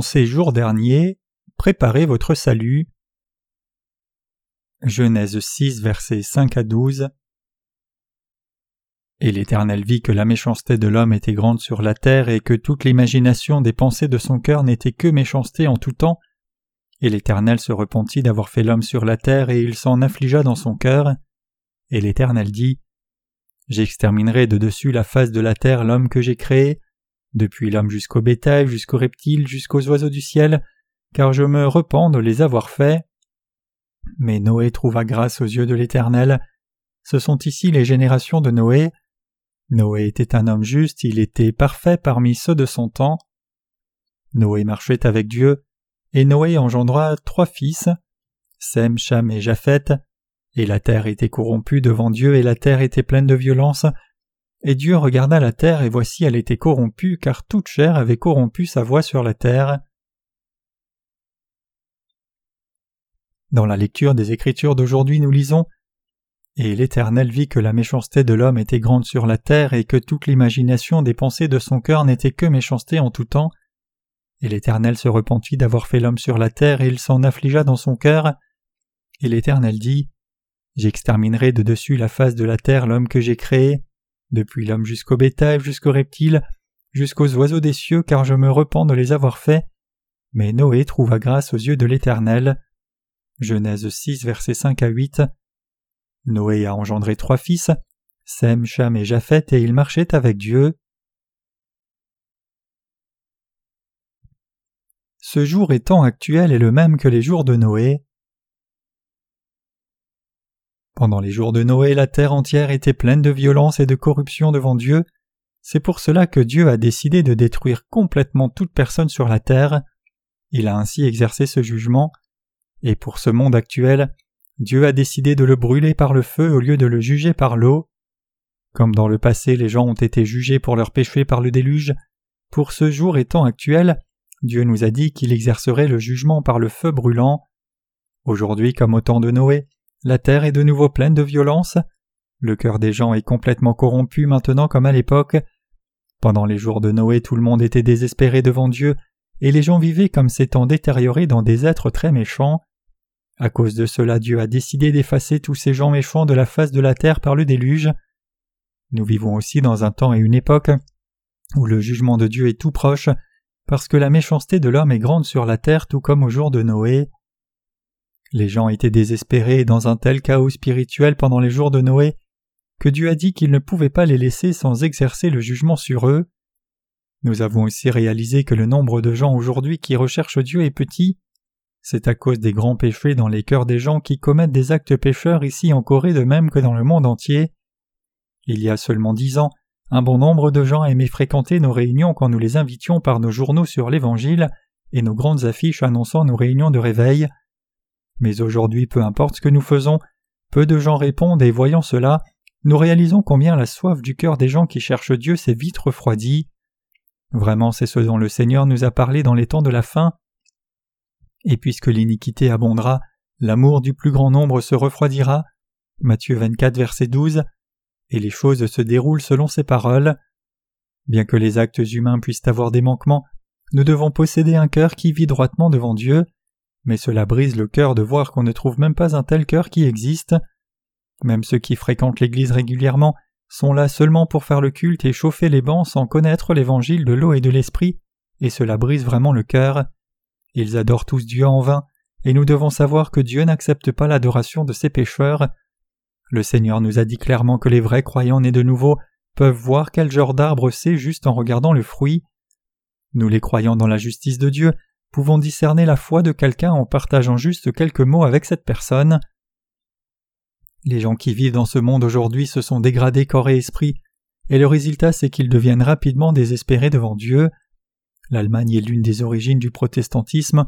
Ces jours derniers, préparez votre salut. Genèse 6, versets 5 à 12. Et l'Éternel vit que la méchanceté de l'homme était grande sur la terre et que toute l'imagination des pensées de son cœur n'était que méchanceté en tout temps. Et l'Éternel se repentit d'avoir fait l'homme sur la terre et il s'en affligea dans son cœur. Et l'Éternel dit J'exterminerai de dessus la face de la terre l'homme que j'ai créé, depuis l'homme jusqu'au bétail, jusqu'aux reptiles, jusqu'aux oiseaux du ciel, car je me repens de les avoir faits. Mais Noé trouva grâce aux yeux de l'Éternel. Ce sont ici les générations de Noé. Noé était un homme juste, il était parfait parmi ceux de son temps. Noé marchait avec Dieu, et Noé engendra trois fils, Sem, Cham et Japheth, et la terre était corrompue devant Dieu et la terre était pleine de violence, et Dieu regarda la terre, et voici elle était corrompue, car toute chair avait corrompu sa voix sur la terre. Dans la lecture des Écritures d'aujourd'hui, nous lisons Et l'Éternel vit que la méchanceté de l'homme était grande sur la terre, et que toute l'imagination des pensées de son cœur n'était que méchanceté en tout temps. Et l'Éternel se repentit d'avoir fait l'homme sur la terre, et il s'en affligea dans son cœur. Et l'Éternel dit J'exterminerai de dessus la face de la terre l'homme que j'ai créé, depuis l'homme jusqu'au bétail, jusqu'aux reptiles, jusqu'aux oiseaux des cieux, car je me repens de les avoir faits. Mais Noé trouva grâce aux yeux de l'Éternel. Genèse 6, versets 5 à 8. Noé a engendré trois fils, Sem, Cham et Japheth, et il marchait avec Dieu. Ce jour étant actuel est le même que les jours de Noé. Pendant les jours de Noé, la terre entière était pleine de violence et de corruption devant Dieu. C'est pour cela que Dieu a décidé de détruire complètement toute personne sur la terre. Il a ainsi exercé ce jugement. Et pour ce monde actuel, Dieu a décidé de le brûler par le feu au lieu de le juger par l'eau. Comme dans le passé les gens ont été jugés pour leurs péchés par le déluge, pour ce jour étant actuel, Dieu nous a dit qu'il exercerait le jugement par le feu brûlant. Aujourd'hui comme au temps de Noé, la terre est de nouveau pleine de violence. Le cœur des gens est complètement corrompu maintenant comme à l'époque. Pendant les jours de Noé, tout le monde était désespéré devant Dieu, et les gens vivaient comme s'étant détériorés dans des êtres très méchants. À cause de cela, Dieu a décidé d'effacer tous ces gens méchants de la face de la terre par le déluge. Nous vivons aussi dans un temps et une époque où le jugement de Dieu est tout proche, parce que la méchanceté de l'homme est grande sur la terre tout comme au jour de Noé. Les gens étaient désespérés dans un tel chaos spirituel pendant les jours de Noé que Dieu a dit qu'il ne pouvait pas les laisser sans exercer le jugement sur eux. Nous avons aussi réalisé que le nombre de gens aujourd'hui qui recherchent Dieu est petit. C'est à cause des grands péchés dans les cœurs des gens qui commettent des actes pécheurs ici en Corée de même que dans le monde entier. Il y a seulement dix ans, un bon nombre de gens aimaient fréquenter nos réunions quand nous les invitions par nos journaux sur l'Évangile et nos grandes affiches annonçant nos réunions de réveil. Mais aujourd'hui, peu importe ce que nous faisons, peu de gens répondent et voyant cela, nous réalisons combien la soif du cœur des gens qui cherchent Dieu s'est vite refroidie. Vraiment, c'est ce dont le Seigneur nous a parlé dans les temps de la fin. Et puisque l'iniquité abondera, l'amour du plus grand nombre se refroidira. Matthieu 24, verset 12. Et les choses se déroulent selon ces paroles. Bien que les actes humains puissent avoir des manquements, nous devons posséder un cœur qui vit droitement devant Dieu mais cela brise le cœur de voir qu'on ne trouve même pas un tel cœur qui existe. Même ceux qui fréquentent l'Église régulièrement sont là seulement pour faire le culte et chauffer les bancs sans connaître l'évangile de l'eau et de l'esprit, et cela brise vraiment le cœur. Ils adorent tous Dieu en vain, et nous devons savoir que Dieu n'accepte pas l'adoration de ses pécheurs. Le Seigneur nous a dit clairement que les vrais croyants nés de nouveau peuvent voir quel genre d'arbre c'est juste en regardant le fruit. Nous les croyants dans la justice de Dieu pouvons discerner la foi de quelqu'un en partageant juste quelques mots avec cette personne. Les gens qui vivent dans ce monde aujourd'hui se sont dégradés corps et esprit, et le résultat c'est qu'ils deviennent rapidement désespérés devant Dieu. L'Allemagne est l'une des origines du protestantisme.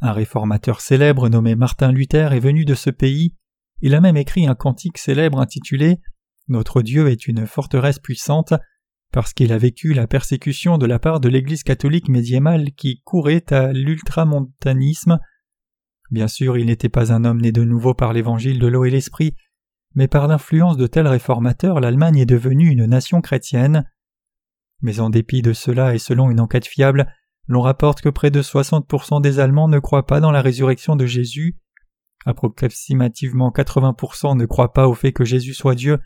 Un réformateur célèbre nommé Martin Luther est venu de ce pays. Il a même écrit un cantique célèbre intitulé Notre Dieu est une forteresse puissante parce qu'il a vécu la persécution de la part de l'Église catholique médiévale qui courait à l'ultramontanisme. Bien sûr, il n'était pas un homme né de nouveau par l'évangile de l'eau et l'esprit, mais par l'influence de tels réformateurs, l'Allemagne est devenue une nation chrétienne. Mais en dépit de cela et selon une enquête fiable, l'on rapporte que près de 60% des Allemands ne croient pas dans la résurrection de Jésus, approximativement 80% ne croient pas au fait que Jésus soit Dieu,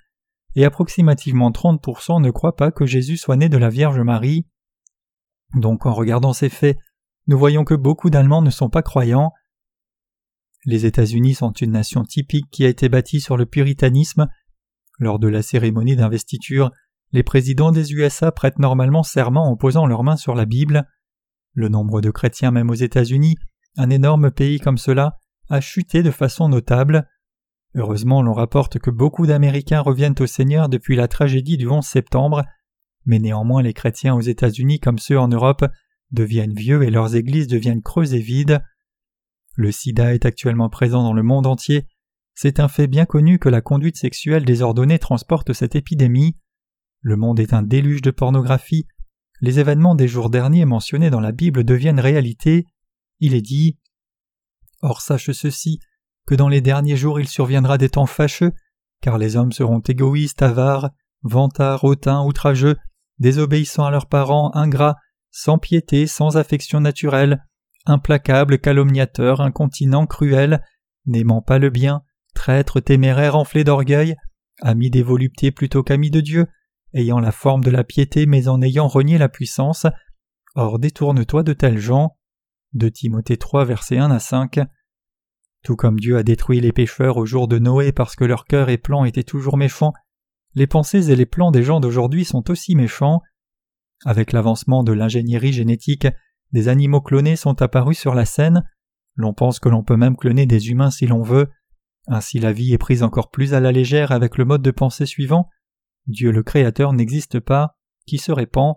et approximativement 30% ne croient pas que Jésus soit né de la Vierge Marie. Donc en regardant ces faits, nous voyons que beaucoup d'Allemands ne sont pas croyants. Les États-Unis sont une nation typique qui a été bâtie sur le puritanisme. Lors de la cérémonie d'investiture, les présidents des USA prêtent normalement serment en posant leurs mains sur la Bible. Le nombre de chrétiens même aux États-Unis, un énorme pays comme cela, a chuté de façon notable. Heureusement, l'on rapporte que beaucoup d'Américains reviennent au Seigneur depuis la tragédie du 11 septembre, mais néanmoins les chrétiens aux États-Unis comme ceux en Europe deviennent vieux et leurs églises deviennent creuses et vides. Le sida est actuellement présent dans le monde entier. C'est un fait bien connu que la conduite sexuelle désordonnée transporte cette épidémie. Le monde est un déluge de pornographie. Les événements des jours derniers mentionnés dans la Bible deviennent réalité. Il est dit Or sache ceci, que dans les derniers jours il surviendra des temps fâcheux, car les hommes seront égoïstes, avares, vantards, hautains, outrageux, désobéissants à leurs parents, ingrats, sans piété, sans affection naturelle, implacables, calomniateurs, incontinents, cruels, n'aimant pas le bien, traîtres, téméraires, enflés d'orgueil, amis des voluptés plutôt qu'amis de Dieu, ayant la forme de la piété mais en ayant renié la puissance. Or détourne-toi de tels gens. De Timothée 3 versets 1 à 5. Tout comme Dieu a détruit les pécheurs au jour de Noé parce que leur cœur et plan étaient toujours méchants, les pensées et les plans des gens d'aujourd'hui sont aussi méchants. Avec l'avancement de l'ingénierie génétique, des animaux clonés sont apparus sur la scène. L'on pense que l'on peut même cloner des humains si l'on veut. Ainsi la vie est prise encore plus à la légère avec le mode de pensée suivant. Dieu le Créateur n'existe pas, qui se répand?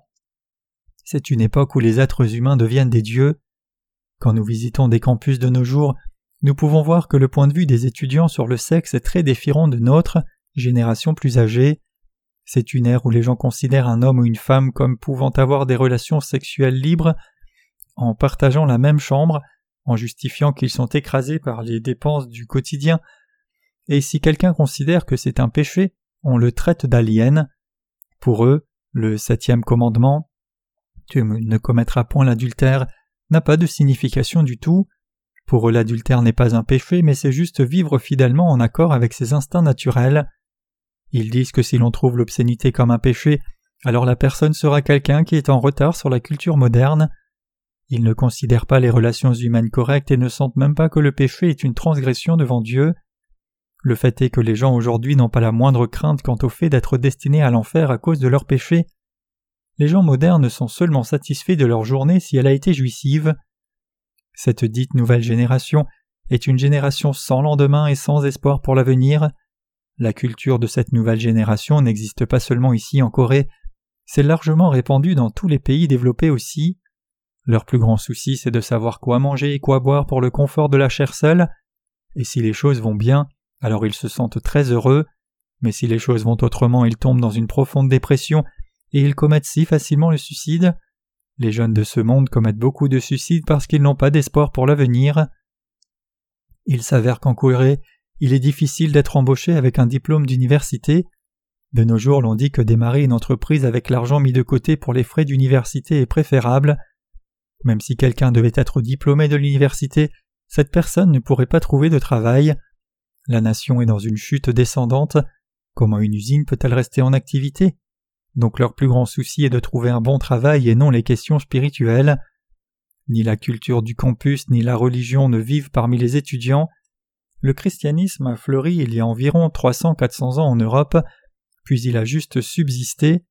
C'est une époque où les êtres humains deviennent des dieux. Quand nous visitons des campus de nos jours, nous pouvons voir que le point de vue des étudiants sur le sexe est très différent de notre génération plus âgée. C'est une ère où les gens considèrent un homme ou une femme comme pouvant avoir des relations sexuelles libres en partageant la même chambre, en justifiant qu'ils sont écrasés par les dépenses du quotidien, et si quelqu'un considère que c'est un péché, on le traite d'alien. Pour eux, le septième commandement Tu ne commettras point l'adultère n'a pas de signification du tout. Pour eux l'adultère n'est pas un péché, mais c'est juste vivre fidèlement en accord avec ses instincts naturels. Ils disent que si l'on trouve l'obscénité comme un péché, alors la personne sera quelqu'un qui est en retard sur la culture moderne. Ils ne considèrent pas les relations humaines correctes et ne sentent même pas que le péché est une transgression devant Dieu. Le fait est que les gens aujourd'hui n'ont pas la moindre crainte quant au fait d'être destinés à l'enfer à cause de leur péché. Les gens modernes sont seulement satisfaits de leur journée si elle a été jouissive. Cette dite nouvelle génération est une génération sans lendemain et sans espoir pour l'avenir. La culture de cette nouvelle génération n'existe pas seulement ici en Corée, c'est largement répandu dans tous les pays développés aussi. Leur plus grand souci c'est de savoir quoi manger et quoi boire pour le confort de la chair seule, et si les choses vont bien, alors ils se sentent très heureux, mais si les choses vont autrement, ils tombent dans une profonde dépression et ils commettent si facilement le suicide. Les jeunes de ce monde commettent beaucoup de suicides parce qu'ils n'ont pas d'espoir pour l'avenir. Il s'avère qu'en Corée, il est difficile d'être embauché avec un diplôme d'université. De nos jours, l'on dit que démarrer une entreprise avec l'argent mis de côté pour les frais d'université est préférable. Même si quelqu'un devait être diplômé de l'université, cette personne ne pourrait pas trouver de travail. La nation est dans une chute descendante. Comment une usine peut-elle rester en activité? Donc leur plus grand souci est de trouver un bon travail et non les questions spirituelles. Ni la culture du campus ni la religion ne vivent parmi les étudiants. Le christianisme a fleuri il y a environ 300-400 ans en Europe, puis il a juste subsisté.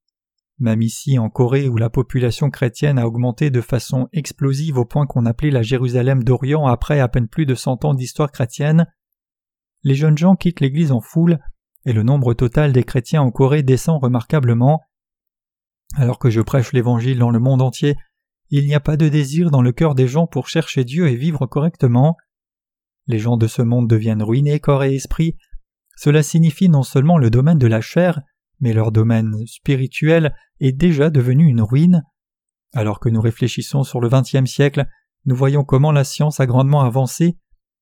Même ici en Corée où la population chrétienne a augmenté de façon explosive au point qu'on appelait la Jérusalem d'Orient après à peine plus de cent ans d'histoire chrétienne, les jeunes gens quittent l'Église en foule, et le nombre total des chrétiens en Corée descend remarquablement. Alors que je prêche l'Évangile dans le monde entier, il n'y a pas de désir dans le cœur des gens pour chercher Dieu et vivre correctement. Les gens de ce monde deviennent ruinés corps et esprit. Cela signifie non seulement le domaine de la chair, mais leur domaine spirituel est déjà devenu une ruine. Alors que nous réfléchissons sur le XXe siècle, nous voyons comment la science a grandement avancé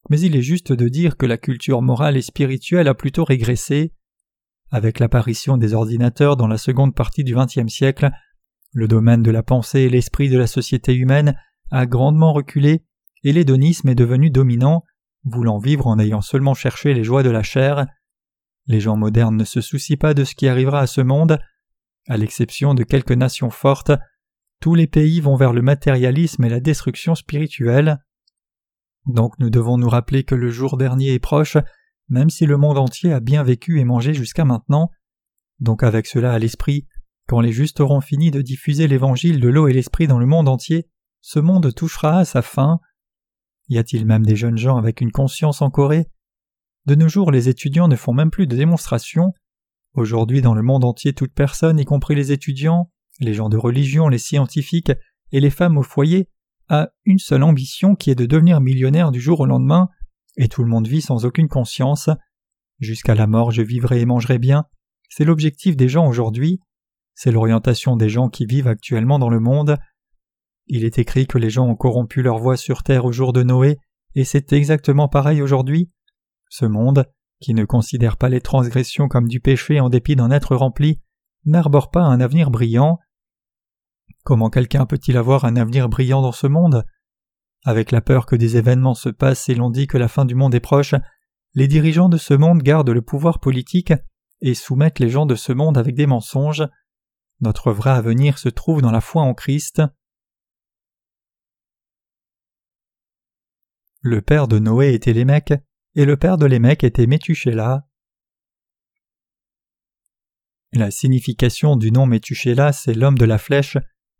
mais il est juste de dire que la culture morale et spirituelle a plutôt régressé. Avec l'apparition des ordinateurs dans la seconde partie du XXe siècle, Le domaine de la pensée et l'esprit de la société humaine a grandement reculé et l'hédonisme est devenu dominant, voulant vivre en ayant seulement cherché les joies de la chair. Les gens modernes ne se soucient pas de ce qui arrivera à ce monde. À l'exception de quelques nations fortes, tous les pays vont vers le matérialisme et la destruction spirituelle. Donc nous devons nous rappeler que le jour dernier est proche, même si le monde entier a bien vécu et mangé jusqu'à maintenant. Donc avec cela à l'esprit, quand les justes auront fini de diffuser l'évangile de l'eau et l'esprit dans le monde entier, ce monde touchera à sa fin. Y a-t-il même des jeunes gens avec une conscience en Corée? De nos jours, les étudiants ne font même plus de démonstrations. Aujourd'hui, dans le monde entier, toute personne, y compris les étudiants, les gens de religion, les scientifiques et les femmes au foyer, a une seule ambition qui est de devenir millionnaire du jour au lendemain, et tout le monde vit sans aucune conscience. Jusqu'à la mort, je vivrai et mangerai bien. C'est l'objectif des gens aujourd'hui. C'est l'orientation des gens qui vivent actuellement dans le monde. Il est écrit que les gens ont corrompu leur voix sur terre au jour de Noé, et c'est exactement pareil aujourd'hui. Ce monde, qui ne considère pas les transgressions comme du péché en dépit d'en être rempli, n'arbore pas un avenir brillant. Comment quelqu'un peut-il avoir un avenir brillant dans ce monde? Avec la peur que des événements se passent et l'on dit que la fin du monde est proche, les dirigeants de ce monde gardent le pouvoir politique et soumettent les gens de ce monde avec des mensonges. Notre vrai avenir se trouve dans la foi en Christ. Le père de Noé était Lémec, et le père de Lémec était Métuchéla. La signification du nom Métuchéla, c'est l'homme de la flèche,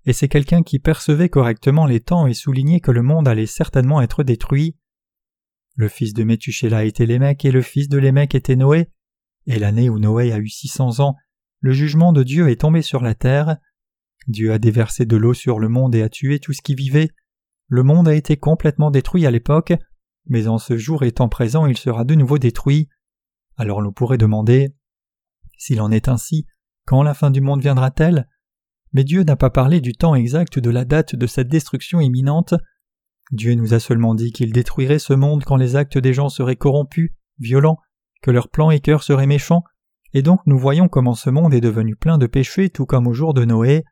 et c'est quelqu'un qui percevait correctement les temps et soulignait que le monde allait certainement être détruit. Le fils de Métuchéla était Lémec et le fils de Lémec était Noé, et l'année où Noé a eu six cents ans, le jugement de Dieu est tombé sur la terre. Dieu a déversé de l'eau sur le monde et a tué tout ce qui vivait. Le monde a été complètement détruit à l'époque, mais en ce jour étant présent il sera de nouveau détruit. Alors l'on pourrait demander S'il en est ainsi, quand la fin du monde viendra-t-elle? Mais Dieu n'a pas parlé du temps exact de la date de cette destruction imminente. Dieu nous a seulement dit qu'il détruirait ce monde quand les actes des gens seraient corrompus, violents, que leurs plans et cœurs seraient méchants, et donc nous voyons comment ce monde est devenu plein de péchés tout comme au jour de Noé.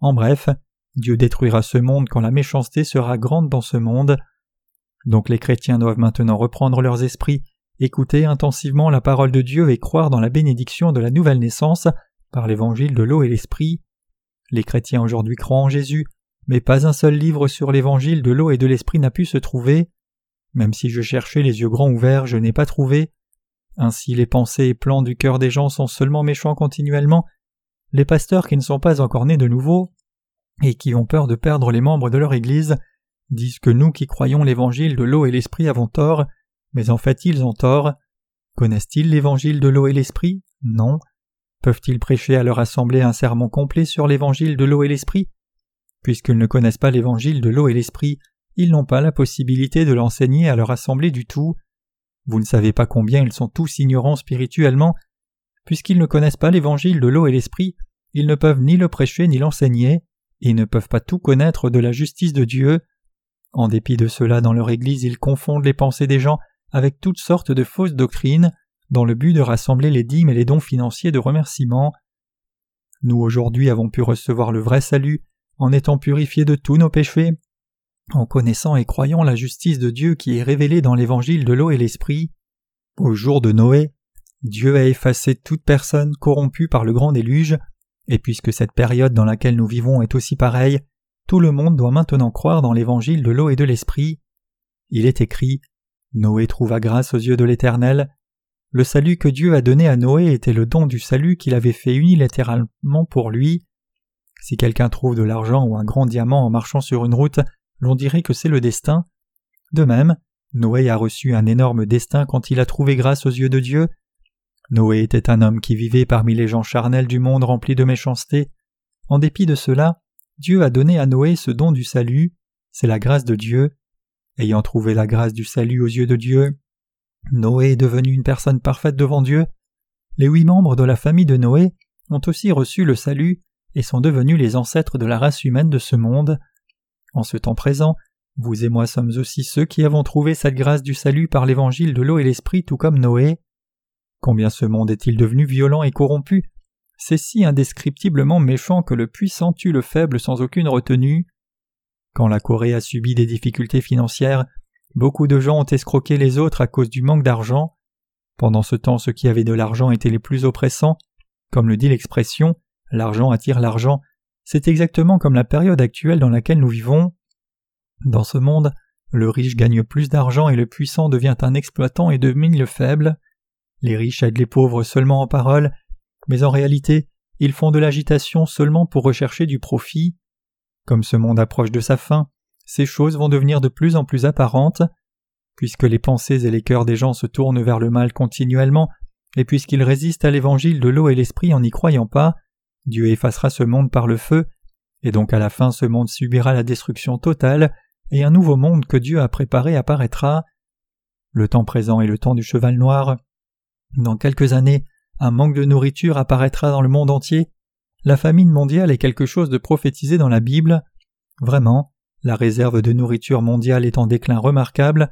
En bref, Dieu détruira ce monde quand la méchanceté sera grande dans ce monde. Donc les chrétiens doivent maintenant reprendre leurs esprits, écouter intensivement la parole de Dieu et croire dans la bénédiction de la nouvelle naissance par l'évangile de l'eau et l'esprit. Les chrétiens aujourd'hui croient en Jésus, mais pas un seul livre sur l'évangile de l'eau et de l'esprit n'a pu se trouver. Même si je cherchais les yeux grands ouverts, je n'ai pas trouvé. Ainsi les pensées et plans du cœur des gens sont seulement méchants continuellement. Les pasteurs qui ne sont pas encore nés de nouveau, et qui ont peur de perdre les membres de leur Église, disent que nous qui croyons l'évangile de l'eau et l'esprit avons tort, mais en fait ils ont tort. Connaissent-ils l'évangile de l'eau et l'esprit? Non. Peuvent-ils prêcher à leur assemblée un sermon complet sur l'évangile de l'eau et l'esprit? Puisqu'ils ne connaissent pas l'évangile de l'eau et l'esprit, ils n'ont pas la possibilité de l'enseigner à leur assemblée du tout. Vous ne savez pas combien ils sont tous ignorants spirituellement. Puisqu'ils ne connaissent pas l'évangile de l'eau et l'esprit, ils ne peuvent ni le prêcher ni l'enseigner, et ne peuvent pas tout connaître de la justice de Dieu. En dépit de cela, dans leur Église, ils confondent les pensées des gens avec toutes sortes de fausses doctrines, dans le but de rassembler les dîmes et les dons financiers de remerciement. Nous aujourd'hui avons pu recevoir le vrai salut en étant purifiés de tous nos péchés, en connaissant et croyant la justice de Dieu qui est révélée dans l'évangile de l'eau et l'esprit. Au jour de Noé, Dieu a effacé toute personne corrompue par le grand déluge, et puisque cette période dans laquelle nous vivons est aussi pareille, tout le monde doit maintenant croire dans l'évangile de l'eau et de l'esprit. Il est écrit Noé trouva grâce aux yeux de l'Éternel, le salut que Dieu a donné à Noé était le don du salut qu'il avait fait unilatéralement pour lui. Si quelqu'un trouve de l'argent ou un grand diamant en marchant sur une route, l'on dirait que c'est le destin. De même, Noé a reçu un énorme destin quand il a trouvé grâce aux yeux de Dieu. Noé était un homme qui vivait parmi les gens charnels du monde remplis de méchanceté. En dépit de cela, Dieu a donné à Noé ce don du salut, c'est la grâce de Dieu. Ayant trouvé la grâce du salut aux yeux de Dieu, Noé est devenu une personne parfaite devant Dieu. Les huit membres de la famille de Noé ont aussi reçu le salut et sont devenus les ancêtres de la race humaine de ce monde. En ce temps présent, vous et moi sommes aussi ceux qui avons trouvé cette grâce du salut par l'évangile de l'eau et l'esprit tout comme Noé. Combien ce monde est-il devenu violent et corrompu? C'est si indescriptiblement méchant que le puissant tue le faible sans aucune retenue. Quand la Corée a subi des difficultés financières, beaucoup de gens ont escroqué les autres à cause du manque d'argent. Pendant ce temps, ceux qui avaient de l'argent étaient les plus oppressants. Comme le dit l'expression, l'argent attire l'argent, c'est exactement comme la période actuelle dans laquelle nous vivons. Dans ce monde, le riche gagne plus d'argent et le puissant devient un exploitant et domine le faible. Les riches aident les pauvres seulement en parole, mais en réalité, ils font de l'agitation seulement pour rechercher du profit. Comme ce monde approche de sa fin, ces choses vont devenir de plus en plus apparentes. Puisque les pensées et les cœurs des gens se tournent vers le mal continuellement, et puisqu'ils résistent à l'évangile de l'eau et l'esprit en n'y croyant pas, Dieu effacera ce monde par le feu, et donc à la fin ce monde subira la destruction totale, et un nouveau monde que Dieu a préparé apparaîtra. Le temps présent est le temps du cheval noir. Dans quelques années, un manque de nourriture apparaîtra dans le monde entier. La famine mondiale est quelque chose de prophétisé dans la Bible. Vraiment, la réserve de nourriture mondiale est en déclin remarquable.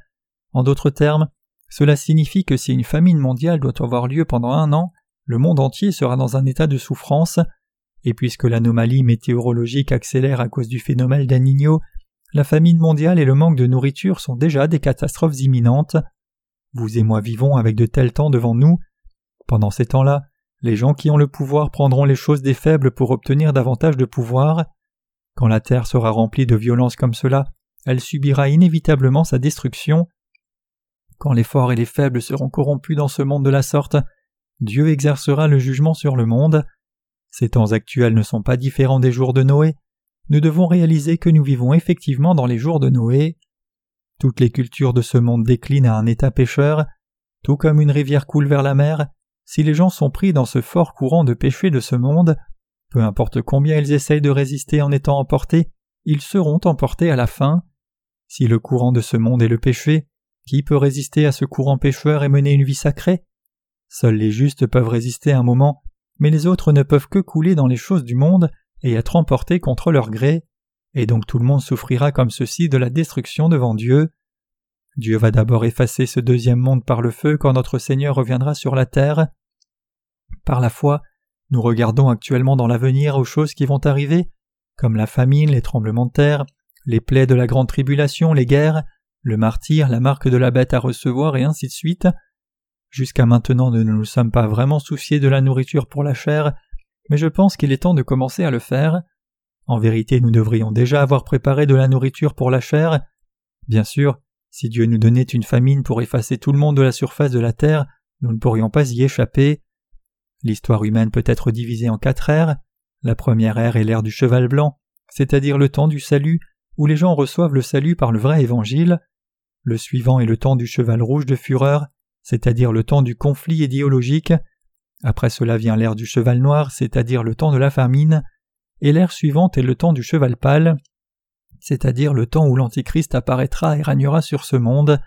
En d'autres termes, cela signifie que si une famine mondiale doit avoir lieu pendant un an, le monde entier sera dans un état de souffrance, et puisque l'anomalie météorologique accélère à cause du phénomène d'Anigno, la famine mondiale et le manque de nourriture sont déjà des catastrophes imminentes. Vous et moi vivons avec de tels temps devant nous, pendant ces temps-là, les gens qui ont le pouvoir prendront les choses des faibles pour obtenir davantage de pouvoir. Quand la terre sera remplie de violence comme cela, elle subira inévitablement sa destruction. Quand les forts et les faibles seront corrompus dans ce monde de la sorte, Dieu exercera le jugement sur le monde. Ces temps actuels ne sont pas différents des jours de Noé. Nous devons réaliser que nous vivons effectivement dans les jours de Noé. Toutes les cultures de ce monde déclinent à un état pécheur. Tout comme une rivière coule vers la mer, si les gens sont pris dans ce fort courant de péché de ce monde, peu importe combien ils essayent de résister en étant emportés, ils seront emportés à la fin. Si le courant de ce monde est le péché, qui peut résister à ce courant pécheur et mener une vie sacrée? Seuls les justes peuvent résister un moment, mais les autres ne peuvent que couler dans les choses du monde et être emportés contre leur gré, et donc tout le monde souffrira comme ceci de la destruction devant Dieu. Dieu va d'abord effacer ce deuxième monde par le feu quand notre Seigneur reviendra sur la terre. Par la foi, nous regardons actuellement dans l'avenir aux choses qui vont arriver, comme la famine, les tremblements de terre, les plaies de la grande tribulation, les guerres, le martyr, la marque de la bête à recevoir et ainsi de suite. Jusqu'à maintenant nous ne nous sommes pas vraiment souciés de la nourriture pour la chair, mais je pense qu'il est temps de commencer à le faire. En vérité nous devrions déjà avoir préparé de la nourriture pour la chair. Bien sûr, si Dieu nous donnait une famine pour effacer tout le monde de la surface de la terre, nous ne pourrions pas y échapper. L'histoire humaine peut être divisée en quatre ères. La première ère est l'ère du cheval blanc, c'est-à-dire le temps du salut, où les gens reçoivent le salut par le vrai évangile. Le suivant est le temps du cheval rouge de fureur, c'est-à-dire le temps du conflit idéologique. Après cela vient l'ère du cheval noir, c'est-à-dire le temps de la famine. Et l'ère suivante est le temps du cheval pâle, c'est-à-dire le temps où l'Antichrist apparaîtra et régnera sur ce monde.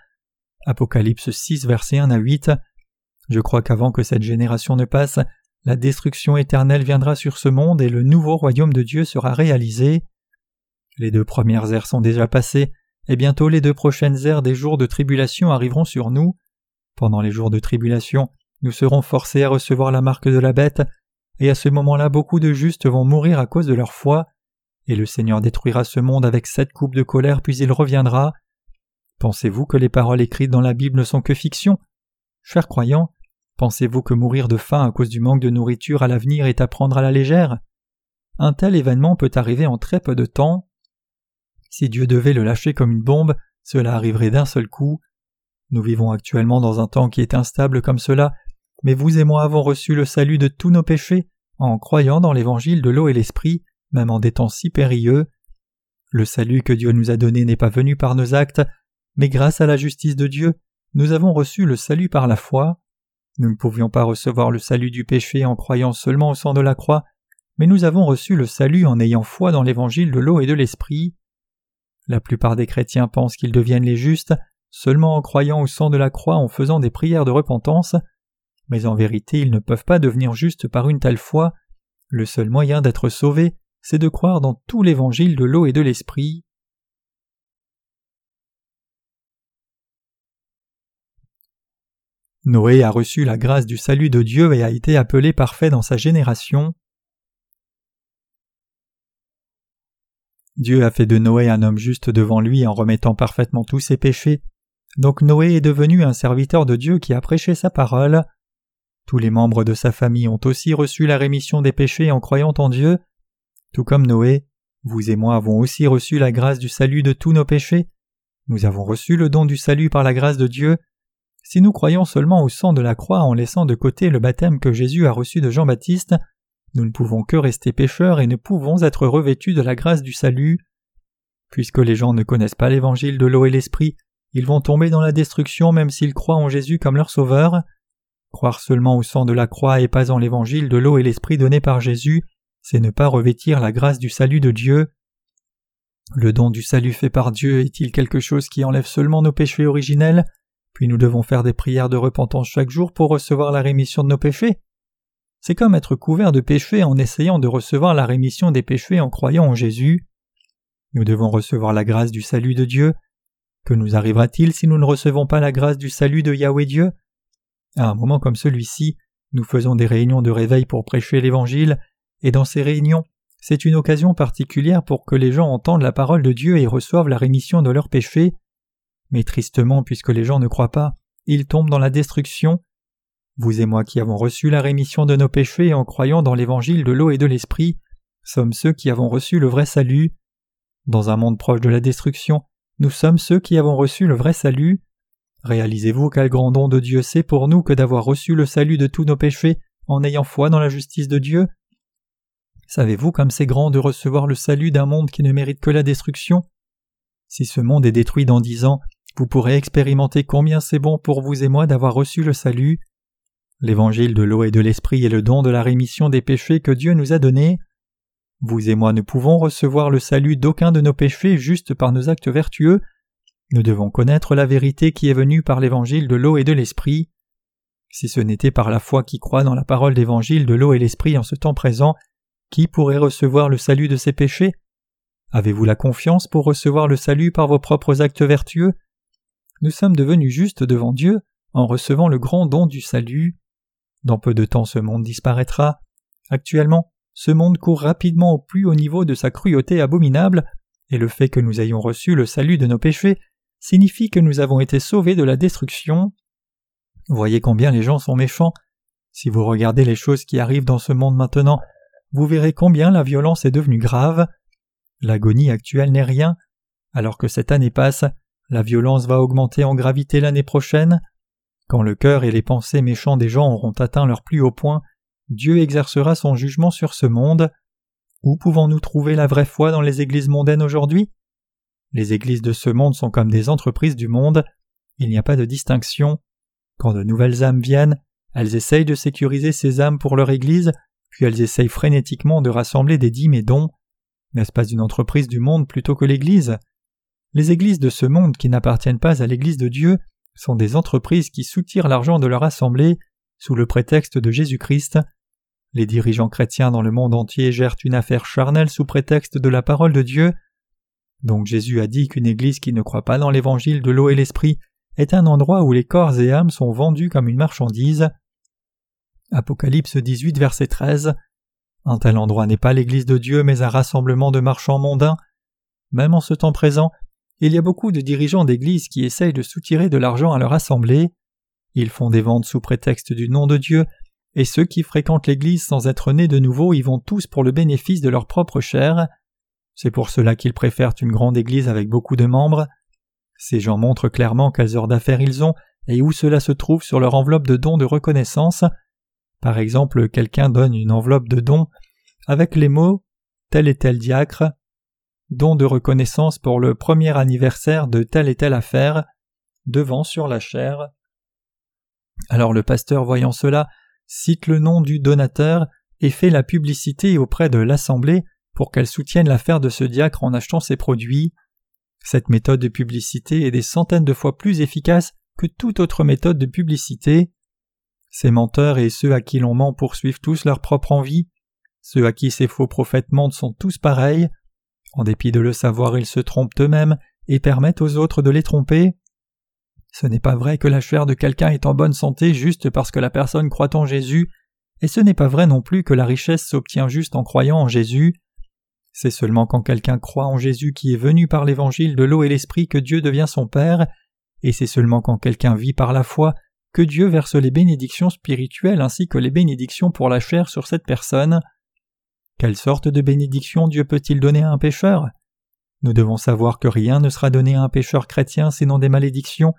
Apocalypse 6, versets 1 à 8. Je crois qu'avant que cette génération ne passe, la destruction éternelle viendra sur ce monde et le nouveau royaume de Dieu sera réalisé. Les deux premières ères sont déjà passées, et bientôt les deux prochaines ères des jours de tribulation arriveront sur nous. Pendant les jours de tribulation, nous serons forcés à recevoir la marque de la bête, et à ce moment-là beaucoup de justes vont mourir à cause de leur foi et le Seigneur détruira ce monde avec sept coupes de colère, puis il reviendra. Pensez-vous que les paroles écrites dans la Bible ne sont que fiction? Chers croyants, pensez-vous que mourir de faim à cause du manque de nourriture à l'avenir est à prendre à la légère? Un tel événement peut arriver en très peu de temps. Si Dieu devait le lâcher comme une bombe, cela arriverait d'un seul coup. Nous vivons actuellement dans un temps qui est instable comme cela, mais vous et moi avons reçu le salut de tous nos péchés en croyant dans l'évangile de l'eau et l'esprit, même en des temps si périlleux. Le salut que Dieu nous a donné n'est pas venu par nos actes, mais grâce à la justice de Dieu, nous avons reçu le salut par la foi. Nous ne pouvions pas recevoir le salut du péché en croyant seulement au sang de la croix, mais nous avons reçu le salut en ayant foi dans l'évangile de l'eau et de l'esprit. La plupart des chrétiens pensent qu'ils deviennent les justes seulement en croyant au sang de la croix en faisant des prières de repentance, mais en vérité ils ne peuvent pas devenir justes par une telle foi. Le seul moyen d'être sauvés, c'est de croire dans tout l'évangile de l'eau et de l'esprit. Noé a reçu la grâce du salut de Dieu et a été appelé parfait dans sa génération. Dieu a fait de Noé un homme juste devant lui en remettant parfaitement tous ses péchés. Donc Noé est devenu un serviteur de Dieu qui a prêché sa parole. Tous les membres de sa famille ont aussi reçu la rémission des péchés en croyant en Dieu. Tout comme Noé, vous et moi avons aussi reçu la grâce du salut de tous nos péchés. Nous avons reçu le don du salut par la grâce de Dieu. Si nous croyons seulement au sang de la croix en laissant de côté le baptême que Jésus a reçu de Jean-Baptiste, nous ne pouvons que rester pécheurs et ne pouvons être revêtus de la grâce du salut. Puisque les gens ne connaissent pas l'évangile de l'eau et l'esprit, ils vont tomber dans la destruction même s'ils croient en Jésus comme leur sauveur. Croire seulement au sang de la croix et pas en l'évangile de l'eau et l'esprit donné par Jésus, c'est ne pas revêtir la grâce du salut de Dieu. Le don du salut fait par Dieu est-il quelque chose qui enlève seulement nos péchés originels, puis nous devons faire des prières de repentance chaque jour pour recevoir la rémission de nos péchés c'est comme être couvert de péchés en essayant de recevoir la rémission des péchés en croyant en Jésus. Nous devons recevoir la grâce du salut de Dieu. Que nous arrivera-t-il si nous ne recevons pas la grâce du salut de Yahweh Dieu? À un moment comme celui-ci, nous faisons des réunions de réveil pour prêcher l'Évangile, et dans ces réunions, c'est une occasion particulière pour que les gens entendent la parole de Dieu et reçoivent la rémission de leurs péchés. Mais tristement, puisque les gens ne croient pas, ils tombent dans la destruction, vous et moi qui avons reçu la rémission de nos péchés en croyant dans l'évangile de l'eau et de l'esprit, sommes ceux qui avons reçu le vrai salut. Dans un monde proche de la destruction, nous sommes ceux qui avons reçu le vrai salut. Réalisez-vous quel grand don de Dieu c'est pour nous que d'avoir reçu le salut de tous nos péchés en ayant foi dans la justice de Dieu? Savez-vous comme c'est grand de recevoir le salut d'un monde qui ne mérite que la destruction? Si ce monde est détruit dans dix ans, vous pourrez expérimenter combien c'est bon pour vous et moi d'avoir reçu le salut. L'évangile de l'eau et de l'esprit est le don de la rémission des péchés que Dieu nous a donné. Vous et moi ne pouvons recevoir le salut d'aucun de nos péchés juste par nos actes vertueux. Nous devons connaître la vérité qui est venue par l'évangile de l'eau et de l'esprit. Si ce n'était par la foi qui croit dans la parole d'évangile de l'eau et l'esprit en ce temps présent, qui pourrait recevoir le salut de ses péchés? Avez-vous la confiance pour recevoir le salut par vos propres actes vertueux? Nous sommes devenus justes devant Dieu en recevant le grand don du salut. Dans peu de temps ce monde disparaîtra. Actuellement, ce monde court rapidement au plus haut niveau de sa cruauté abominable, et le fait que nous ayons reçu le salut de nos péchés signifie que nous avons été sauvés de la destruction. Voyez combien les gens sont méchants. Si vous regardez les choses qui arrivent dans ce monde maintenant, vous verrez combien la violence est devenue grave. L'agonie actuelle n'est rien. Alors que cette année passe, la violence va augmenter en gravité l'année prochaine. Quand le cœur et les pensées méchants des gens auront atteint leur plus haut point, Dieu exercera son jugement sur ce monde. Où pouvons-nous trouver la vraie foi dans les églises mondaines aujourd'hui? Les églises de ce monde sont comme des entreprises du monde, il n'y a pas de distinction. Quand de nouvelles âmes viennent, elles essayent de sécuriser ces âmes pour leur église, puis elles essayent frénétiquement de rassembler des dîmes et dons. N'est-ce pas une entreprise du monde plutôt que l'église? Les églises de ce monde qui n'appartiennent pas à l'église de Dieu sont des entreprises qui soutirent l'argent de leur assemblée sous le prétexte de Jésus-Christ. Les dirigeants chrétiens dans le monde entier gèrent une affaire charnelle sous prétexte de la parole de Dieu. Donc Jésus a dit qu'une église qui ne croit pas dans l'évangile de l'eau et l'esprit est un endroit où les corps et âmes sont vendus comme une marchandise. Apocalypse 18 verset 13 Un tel endroit n'est pas l'église de Dieu mais un rassemblement de marchands mondains. Même en ce temps présent, il y a beaucoup de dirigeants d'Église qui essayent de soutirer de l'argent à leur assemblée. Ils font des ventes sous prétexte du nom de Dieu, et ceux qui fréquentent l'Église sans être nés de nouveau y vont tous pour le bénéfice de leur propre chair. C'est pour cela qu'ils préfèrent une grande Église avec beaucoup de membres. Ces gens montrent clairement quelles heures d'affaires ils ont et où cela se trouve sur leur enveloppe de dons de reconnaissance. Par exemple, quelqu'un donne une enveloppe de dons avec les mots tel et tel diacre, don de reconnaissance pour le premier anniversaire de telle et telle affaire, devant sur la chair. Alors le pasteur voyant cela cite le nom du donateur et fait la publicité auprès de l'assemblée pour qu'elle soutienne l'affaire de ce diacre en achetant ses produits. Cette méthode de publicité est des centaines de fois plus efficace que toute autre méthode de publicité. Ces menteurs et ceux à qui l'on ment poursuivent tous leur propre envie. Ceux à qui ces faux prophètes mentent sont tous pareils. En dépit de le savoir, ils se trompent eux-mêmes et permettent aux autres de les tromper. Ce n'est pas vrai que la chair de quelqu'un est en bonne santé juste parce que la personne croit en Jésus, et ce n'est pas vrai non plus que la richesse s'obtient juste en croyant en Jésus. C'est seulement quand quelqu'un croit en Jésus qui est venu par l'évangile de l'eau et l'esprit que Dieu devient son Père, et c'est seulement quand quelqu'un vit par la foi que Dieu verse les bénédictions spirituelles ainsi que les bénédictions pour la chair sur cette personne. Quelle sorte de bénédiction Dieu peut-il donner à un pécheur? Nous devons savoir que rien ne sera donné à un pécheur chrétien sinon des malédictions.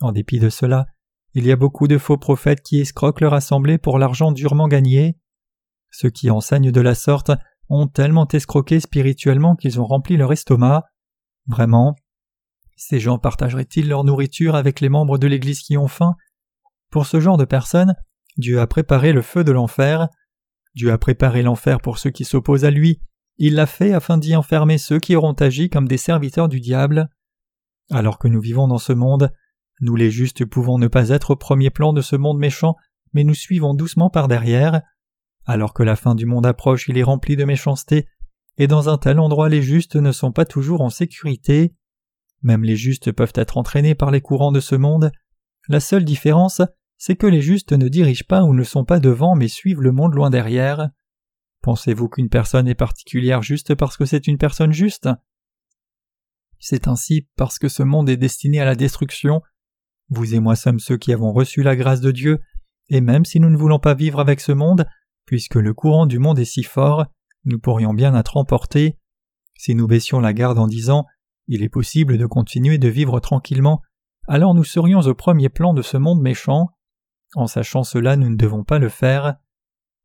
En dépit de cela, il y a beaucoup de faux prophètes qui escroquent leur assemblée pour l'argent durement gagné. Ceux qui enseignent de la sorte ont tellement escroqué spirituellement qu'ils ont rempli leur estomac. Vraiment, ces gens partageraient-ils leur nourriture avec les membres de l'Église qui ont faim? Pour ce genre de personnes, Dieu a préparé le feu de l'enfer. Dieu a préparé l'enfer pour ceux qui s'opposent à lui. Il l'a fait afin d'y enfermer ceux qui auront agi comme des serviteurs du diable. Alors que nous vivons dans ce monde, nous les justes pouvons ne pas être au premier plan de ce monde méchant, mais nous suivons doucement par derrière. Alors que la fin du monde approche, il est rempli de méchanceté, et dans un tel endroit les justes ne sont pas toujours en sécurité. Même les justes peuvent être entraînés par les courants de ce monde. La seule différence, c'est que les justes ne dirigent pas ou ne sont pas devant mais suivent le monde loin derrière. Pensez-vous qu'une personne est particulière juste parce que c'est une personne juste? C'est ainsi parce que ce monde est destiné à la destruction. Vous et moi sommes ceux qui avons reçu la grâce de Dieu, et même si nous ne voulons pas vivre avec ce monde, Puisque le courant du monde est si fort, nous pourrions bien être emportés. Si nous baissions la garde en disant Il est possible de continuer de vivre tranquillement, alors nous serions au premier plan de ce monde méchant. En sachant cela, nous ne devons pas le faire.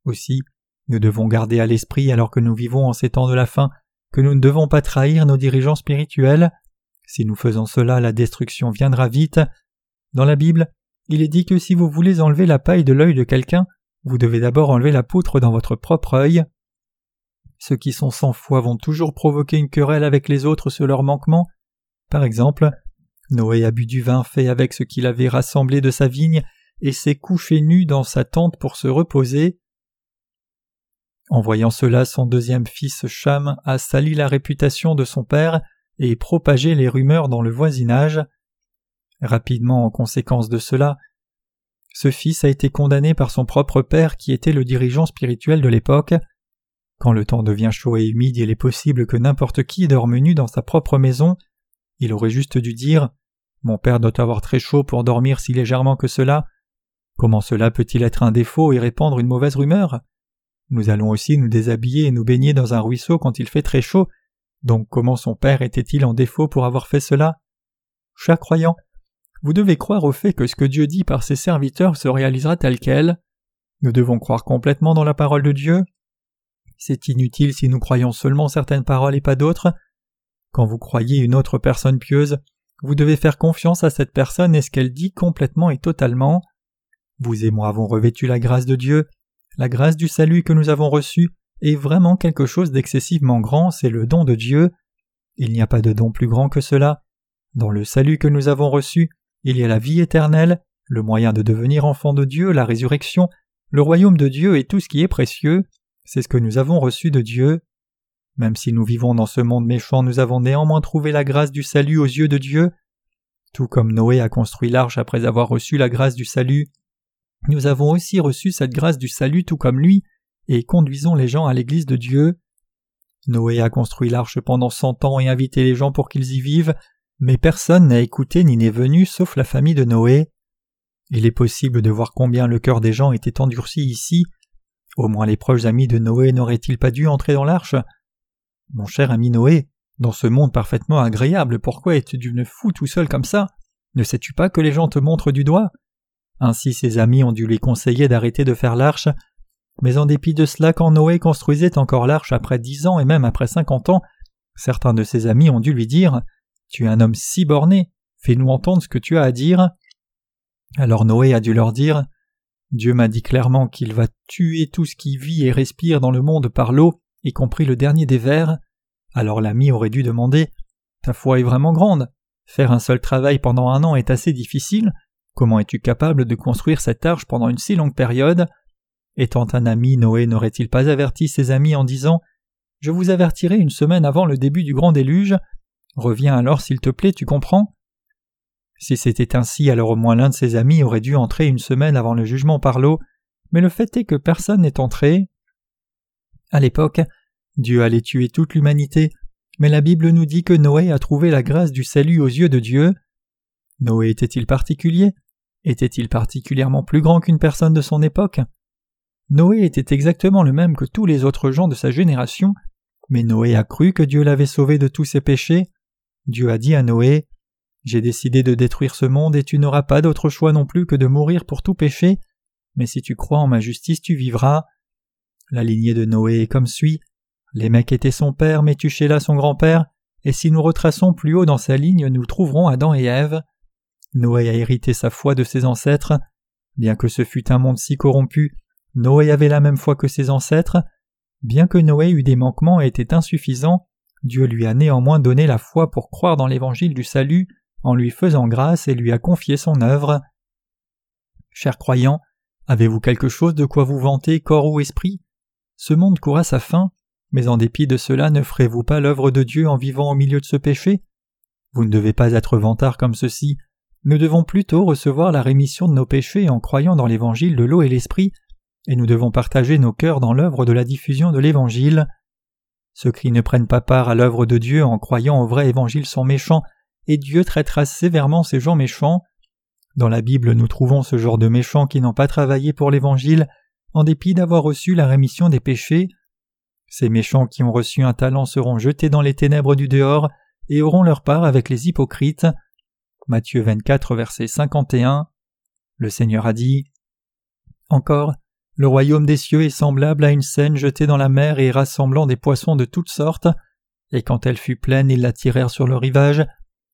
Aussi, nous devons garder à l'esprit, alors que nous vivons en ces temps de la fin, que nous ne devons pas trahir nos dirigeants spirituels. Si nous faisons cela, la destruction viendra vite. Dans la Bible, il est dit que si vous voulez enlever la paille de l'œil de quelqu'un, vous devez d'abord enlever la poutre dans votre propre œil. Ceux qui sont sans foi vont toujours provoquer une querelle avec les autres sur leur manquement. Par exemple, Noé a bu du vin fait avec ce qu'il avait rassemblé de sa vigne et s'est couché nu dans sa tente pour se reposer. En voyant cela, son deuxième fils Cham a sali la réputation de son père et propagé les rumeurs dans le voisinage. Rapidement en conséquence de cela, ce fils a été condamné par son propre père qui était le dirigeant spirituel de l'époque. Quand le temps devient chaud et humide, il est possible que n'importe qui dorme nu dans sa propre maison. Il aurait juste dû dire Mon père doit avoir très chaud pour dormir si légèrement que cela. Comment cela peut-il être un défaut et répandre une mauvaise rumeur? Nous allons aussi nous déshabiller et nous baigner dans un ruisseau quand il fait très chaud. Donc comment son père était-il en défaut pour avoir fait cela? Chaque croyant vous devez croire au fait que ce que Dieu dit par ses serviteurs se réalisera tel quel. Nous devons croire complètement dans la parole de Dieu. C'est inutile si nous croyons seulement certaines paroles et pas d'autres. Quand vous croyez une autre personne pieuse, vous devez faire confiance à cette personne et ce qu'elle dit complètement et totalement. Vous et moi avons revêtu la grâce de Dieu. La grâce du salut que nous avons reçu est vraiment quelque chose d'excessivement grand, c'est le don de Dieu. Il n'y a pas de don plus grand que cela. Dans le salut que nous avons reçu, il y a la vie éternelle, le moyen de devenir enfant de Dieu, la résurrection, le royaume de Dieu et tout ce qui est précieux, c'est ce que nous avons reçu de Dieu. Même si nous vivons dans ce monde méchant, nous avons néanmoins trouvé la grâce du salut aux yeux de Dieu. Tout comme Noé a construit l'arche après avoir reçu la grâce du salut, nous avons aussi reçu cette grâce du salut tout comme lui, et conduisons les gens à l'église de Dieu. Noé a construit l'arche pendant cent ans et invité les gens pour qu'ils y vivent, mais personne n'a écouté ni n'est venu sauf la famille de Noé. Il est possible de voir combien le cœur des gens était endurci ici. Au moins les proches amis de Noé n'auraient-ils pas dû entrer dans l'arche? Mon cher ami Noé, dans ce monde parfaitement agréable, pourquoi es-tu devenu fou tout seul comme ça? Ne sais-tu pas que les gens te montrent du doigt? Ainsi ses amis ont dû lui conseiller d'arrêter de faire l'arche, mais en dépit de cela, quand Noé construisait encore l'arche après dix ans et même après cinquante ans, certains de ses amis ont dû lui dire tu es un homme si borné, fais-nous entendre ce que tu as à dire. Alors Noé a dû leur dire Dieu m'a dit clairement qu'il va tuer tout ce qui vit et respire dans le monde par l'eau, y compris le dernier des vers. Alors l'ami aurait dû demander Ta foi est vraiment grande. Faire un seul travail pendant un an est assez difficile. Comment es-tu capable de construire cette arche pendant une si longue période? Étant un ami, Noé n'aurait-il pas averti ses amis en disant Je vous avertirai une semaine avant le début du grand déluge. Reviens alors s'il te plaît, tu comprends? Si c'était ainsi, alors au moins l'un de ses amis aurait dû entrer une semaine avant le jugement par l'eau, mais le fait est que personne n'est entré. À l'époque, Dieu allait tuer toute l'humanité, mais la Bible nous dit que Noé a trouvé la grâce du salut aux yeux de Dieu. Noé était-il particulier? Était-il particulièrement plus grand qu'une personne de son époque? Noé était exactement le même que tous les autres gens de sa génération, mais Noé a cru que Dieu l'avait sauvé de tous ses péchés. Dieu a dit à Noé J'ai décidé de détruire ce monde et tu n'auras pas d'autre choix non plus que de mourir pour tout péché, mais si tu crois en ma justice tu vivras. La lignée de Noé est comme suit. Lémec était son père, Métuchéla son grand-père, et si nous retraçons plus haut dans sa ligne, nous trouverons Adam et Ève. Noé a hérité sa foi de ses ancêtres. Bien que ce fût un monde si corrompu, Noé avait la même foi que ses ancêtres. Bien que Noé eût des manquements et était insuffisant, Dieu lui a néanmoins donné la foi pour croire dans l'évangile du salut en lui faisant grâce et lui a confié son œuvre. Chers croyants, avez-vous quelque chose de quoi vous vanter, corps ou esprit? Ce monde court à sa fin, mais en dépit de cela ne ferez-vous pas l'œuvre de Dieu en vivant au milieu de ce péché? Vous ne devez pas être vantard comme ceci, nous devons plutôt recevoir la rémission de nos péchés en croyant dans l'évangile de l'eau et l'esprit, et nous devons partager nos cœurs dans l'œuvre de la diffusion de l'évangile. Ceux qui ne prennent pas part à l'œuvre de Dieu en croyant au vrai évangile sont méchants, et Dieu traitera sévèrement ces gens méchants. Dans la Bible, nous trouvons ce genre de méchants qui n'ont pas travaillé pour l'Évangile, en dépit d'avoir reçu la rémission des péchés. Ces méchants qui ont reçu un talent seront jetés dans les ténèbres du dehors et auront leur part avec les hypocrites. Matthieu 24, verset 51. Le Seigneur a dit Encore, le royaume des cieux est semblable à une scène jetée dans la mer et rassemblant des poissons de toutes sortes. Et quand elle fut pleine, ils la tirèrent sur le rivage,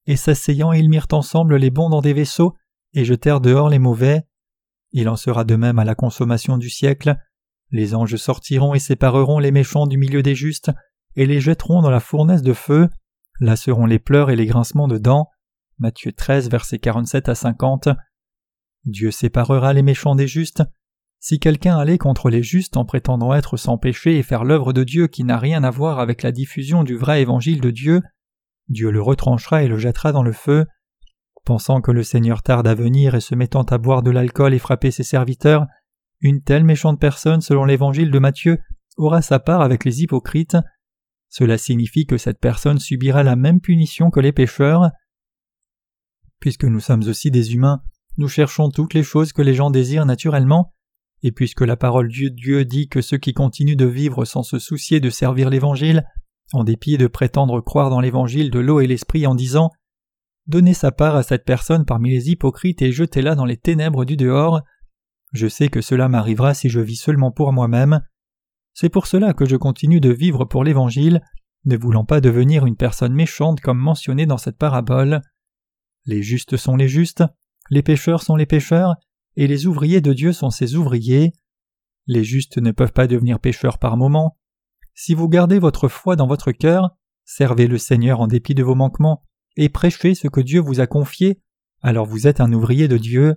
et s'asseyant, ils mirent ensemble les bons dans des vaisseaux, et jetèrent dehors les mauvais. Il en sera de même à la consommation du siècle. Les anges sortiront et sépareront les méchants du milieu des justes, et les jetteront dans la fournaise de feu. Là seront les pleurs et les grincements de dents. Matthieu 13, versets 47 à 50. Dieu séparera les méchants des justes. Si quelqu'un allait contre les justes en prétendant être sans péché et faire l'œuvre de Dieu qui n'a rien à voir avec la diffusion du vrai évangile de Dieu, Dieu le retranchera et le jettera dans le feu. Pensant que le Seigneur tarde à venir et se mettant à boire de l'alcool et frapper ses serviteurs, une telle méchante personne, selon l'évangile de Matthieu, aura sa part avec les hypocrites. Cela signifie que cette personne subira la même punition que les pécheurs. Puisque nous sommes aussi des humains, nous cherchons toutes les choses que les gens désirent naturellement, et puisque la parole de Dieu dit que ceux qui continuent de vivre sans se soucier de servir l'Évangile, en dépit de prétendre croire dans l'Évangile de l'eau et l'Esprit en disant Donnez sa part à cette personne parmi les hypocrites et jetez-la dans les ténèbres du dehors. Je sais que cela m'arrivera si je vis seulement pour moi-même. C'est pour cela que je continue de vivre pour l'Évangile, ne voulant pas devenir une personne méchante comme mentionné dans cette parabole. Les justes sont les justes, les pécheurs sont les pécheurs, et les ouvriers de Dieu sont ses ouvriers. Les justes ne peuvent pas devenir pécheurs par moment. Si vous gardez votre foi dans votre cœur, servez le Seigneur en dépit de vos manquements, et prêchez ce que Dieu vous a confié, alors vous êtes un ouvrier de Dieu.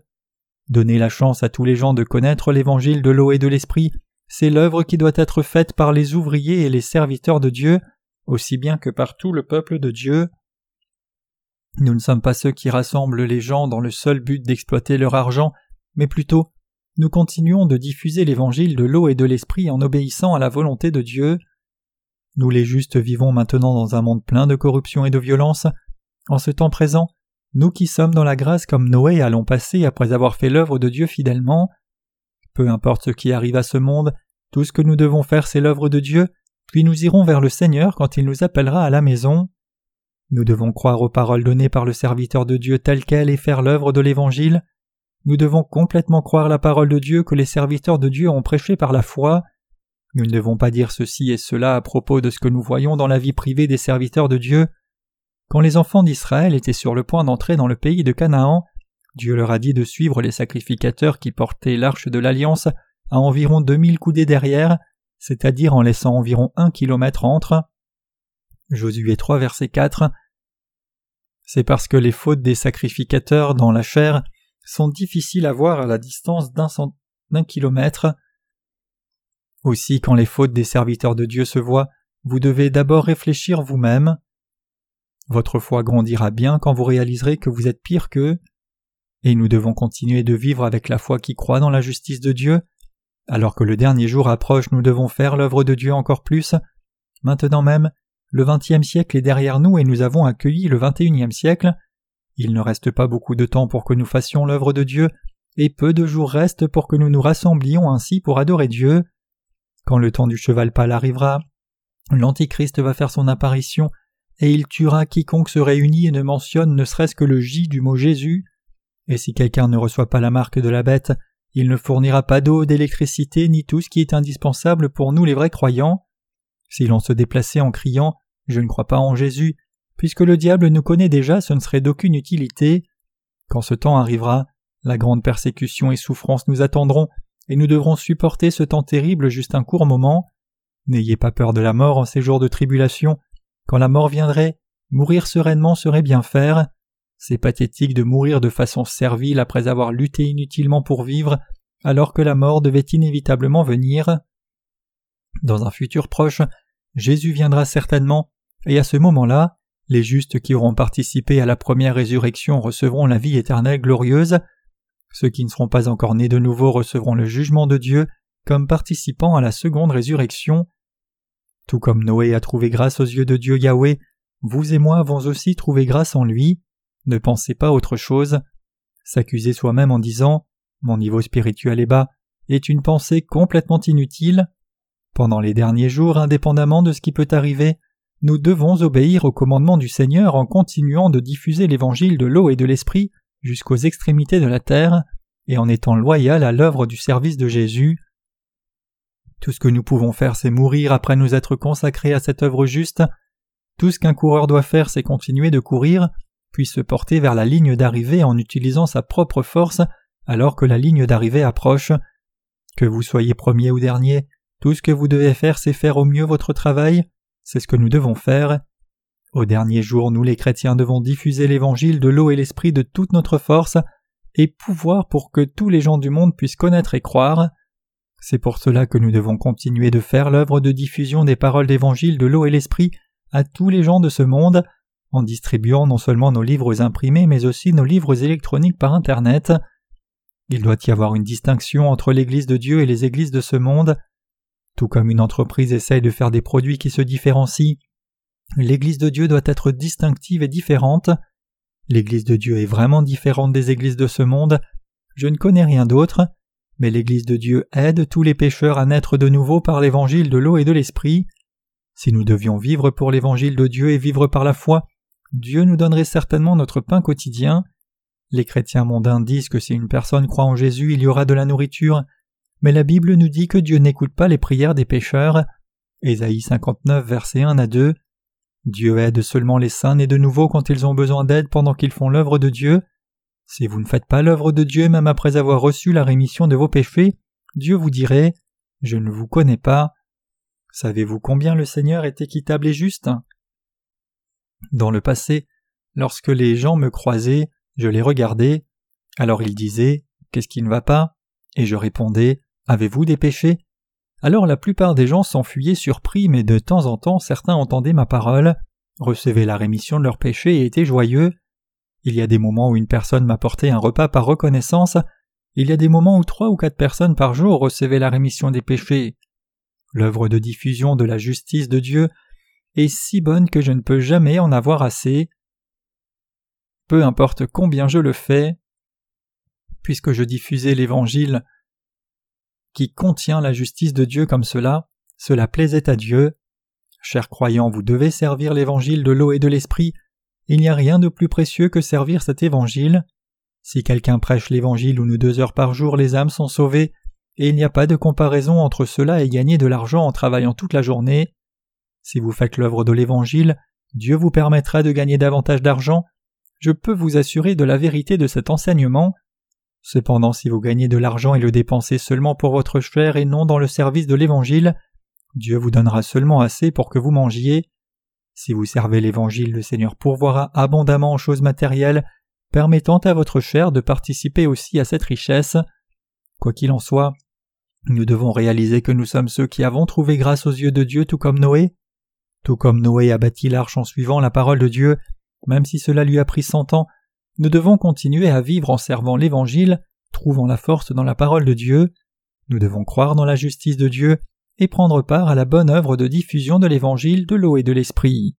Donnez la chance à tous les gens de connaître l'évangile de l'eau et de l'esprit, c'est l'œuvre qui doit être faite par les ouvriers et les serviteurs de Dieu, aussi bien que par tout le peuple de Dieu. Nous ne sommes pas ceux qui rassemblent les gens dans le seul but d'exploiter leur argent, mais plutôt nous continuons de diffuser l'évangile de l'eau et de l'esprit en obéissant à la volonté de Dieu. Nous les justes vivons maintenant dans un monde plein de corruption et de violence. En ce temps présent, nous qui sommes dans la grâce comme Noé allons passer après avoir fait l'œuvre de Dieu fidèlement. Peu importe ce qui arrive à ce monde, tout ce que nous devons faire c'est l'œuvre de Dieu, puis nous irons vers le Seigneur quand il nous appellera à la maison. Nous devons croire aux paroles données par le serviteur de Dieu telles quelles et faire l'œuvre de l'Évangile. Nous devons complètement croire la parole de Dieu que les serviteurs de Dieu ont prêché par la foi. Nous ne devons pas dire ceci et cela à propos de ce que nous voyons dans la vie privée des serviteurs de Dieu. Quand les enfants d'Israël étaient sur le point d'entrer dans le pays de Canaan, Dieu leur a dit de suivre les sacrificateurs qui portaient l'arche de l'Alliance à environ deux mille coudées derrière, c'est-à-dire en laissant environ un kilomètre entre. Josué 3 verset 4 C'est parce que les fautes des sacrificateurs dans la chair sont difficiles à voir à la distance d'un kilomètre. Aussi quand les fautes des serviteurs de Dieu se voient, vous devez d'abord réfléchir vous-même. Votre foi grandira bien quand vous réaliserez que vous êtes pire qu'eux. Et nous devons continuer de vivre avec la foi qui croit dans la justice de Dieu. Alors que le dernier jour approche, nous devons faire l'œuvre de Dieu encore plus. Maintenant même, le vingtième siècle est derrière nous et nous avons accueilli le unième siècle. Il ne reste pas beaucoup de temps pour que nous fassions l'œuvre de Dieu, et peu de jours restent pour que nous nous rassemblions ainsi pour adorer Dieu. Quand le temps du cheval pâle arrivera, l'Antichrist va faire son apparition, et il tuera quiconque se réunit et ne mentionne ne serait-ce que le J du mot Jésus. Et si quelqu'un ne reçoit pas la marque de la bête, il ne fournira pas d'eau, d'électricité, ni tout ce qui est indispensable pour nous les vrais croyants. Si l'on se déplaçait en criant Je ne crois pas en Jésus, puisque le diable nous connaît déjà, ce ne serait d'aucune utilité. Quand ce temps arrivera, la grande persécution et souffrance nous attendront, et nous devrons supporter ce temps terrible juste un court moment. N'ayez pas peur de la mort en ces jours de tribulation. Quand la mort viendrait, mourir sereinement serait bien faire. C'est pathétique de mourir de façon servile après avoir lutté inutilement pour vivre, alors que la mort devait inévitablement venir. Dans un futur proche, Jésus viendra certainement, et à ce moment-là, les justes qui auront participé à la première résurrection recevront la vie éternelle glorieuse, ceux qui ne seront pas encore nés de nouveau recevront le jugement de Dieu comme participants à la seconde résurrection. Tout comme Noé a trouvé grâce aux yeux de Dieu Yahweh, vous et moi avons aussi trouvé grâce en lui. Ne pensez pas autre chose. S'accuser soi-même en disant Mon niveau spirituel est bas est une pensée complètement inutile. Pendant les derniers jours, indépendamment de ce qui peut arriver, nous devons obéir au commandement du Seigneur en continuant de diffuser l'évangile de l'eau et de l'esprit jusqu'aux extrémités de la terre, et en étant loyal à l'œuvre du service de Jésus. Tout ce que nous pouvons faire, c'est mourir après nous être consacrés à cette œuvre juste. Tout ce qu'un coureur doit faire, c'est continuer de courir, puis se porter vers la ligne d'arrivée en utilisant sa propre force alors que la ligne d'arrivée approche. Que vous soyez premier ou dernier, tout ce que vous devez faire, c'est faire au mieux votre travail, c'est ce que nous devons faire. Au dernier jour, nous les chrétiens devons diffuser l'évangile de l'eau et l'esprit de toute notre force et pouvoir pour que tous les gens du monde puissent connaître et croire. C'est pour cela que nous devons continuer de faire l'œuvre de diffusion des paroles d'évangile de l'eau et l'esprit à tous les gens de ce monde, en distribuant non seulement nos livres imprimés mais aussi nos livres électroniques par Internet. Il doit y avoir une distinction entre l'Église de Dieu et les églises de ce monde. Tout comme une entreprise essaye de faire des produits qui se différencient, L'Église de Dieu doit être distinctive et différente. L'Église de Dieu est vraiment différente des églises de ce monde. Je ne connais rien d'autre, mais l'Église de Dieu aide tous les pécheurs à naître de nouveau par l'évangile de l'eau et de l'esprit. Si nous devions vivre pour l'évangile de Dieu et vivre par la foi, Dieu nous donnerait certainement notre pain quotidien. Les chrétiens mondains disent que si une personne croit en Jésus, il y aura de la nourriture, mais la Bible nous dit que Dieu n'écoute pas les prières des pécheurs. Ésaïe 59, versets 1 à 2. Dieu aide seulement les saints nés de nouveau quand ils ont besoin d'aide pendant qu'ils font l'œuvre de Dieu. Si vous ne faites pas l'œuvre de Dieu même après avoir reçu la rémission de vos péchés, Dieu vous dirait Je ne vous connais pas. Savez-vous combien le Seigneur est équitable et juste? Dans le passé, lorsque les gens me croisaient, je les regardais, alors ils disaient Qu'est-ce qui ne va pas? Et je répondais Avez-vous des péchés? Alors la plupart des gens s'enfuyaient surpris, mais de temps en temps certains entendaient ma parole, recevaient la rémission de leurs péchés et étaient joyeux. Il y a des moments où une personne m'apportait un repas par reconnaissance, il y a des moments où trois ou quatre personnes par jour recevaient la rémission des péchés. L'œuvre de diffusion de la justice de Dieu est si bonne que je ne peux jamais en avoir assez. Peu importe combien je le fais, puisque je diffusais l'Évangile qui contient la justice de Dieu comme cela, cela plaisait à Dieu. Chers croyants, vous devez servir l'évangile de l'eau et de l'esprit. Il n'y a rien de plus précieux que servir cet évangile. Si quelqu'un prêche l'évangile où nous deux heures par jour les âmes sont sauvées, et il n'y a pas de comparaison entre cela et gagner de l'argent en travaillant toute la journée. Si vous faites l'œuvre de l'évangile, Dieu vous permettra de gagner davantage d'argent. Je peux vous assurer de la vérité de cet enseignement. Cependant, si vous gagnez de l'argent et le dépensez seulement pour votre chair et non dans le service de l'Évangile, Dieu vous donnera seulement assez pour que vous mangiez. Si vous servez l'Évangile, le Seigneur pourvoira abondamment en choses matérielles, permettant à votre chair de participer aussi à cette richesse. Quoi qu'il en soit, nous devons réaliser que nous sommes ceux qui avons trouvé grâce aux yeux de Dieu tout comme Noé. Tout comme Noé a bâti l'arche en suivant la parole de Dieu, même si cela lui a pris cent ans, nous devons continuer à vivre en servant l'Évangile, trouvant la force dans la parole de Dieu. Nous devons croire dans la justice de Dieu et prendre part à la bonne œuvre de diffusion de l'Évangile de l'eau et de l'Esprit.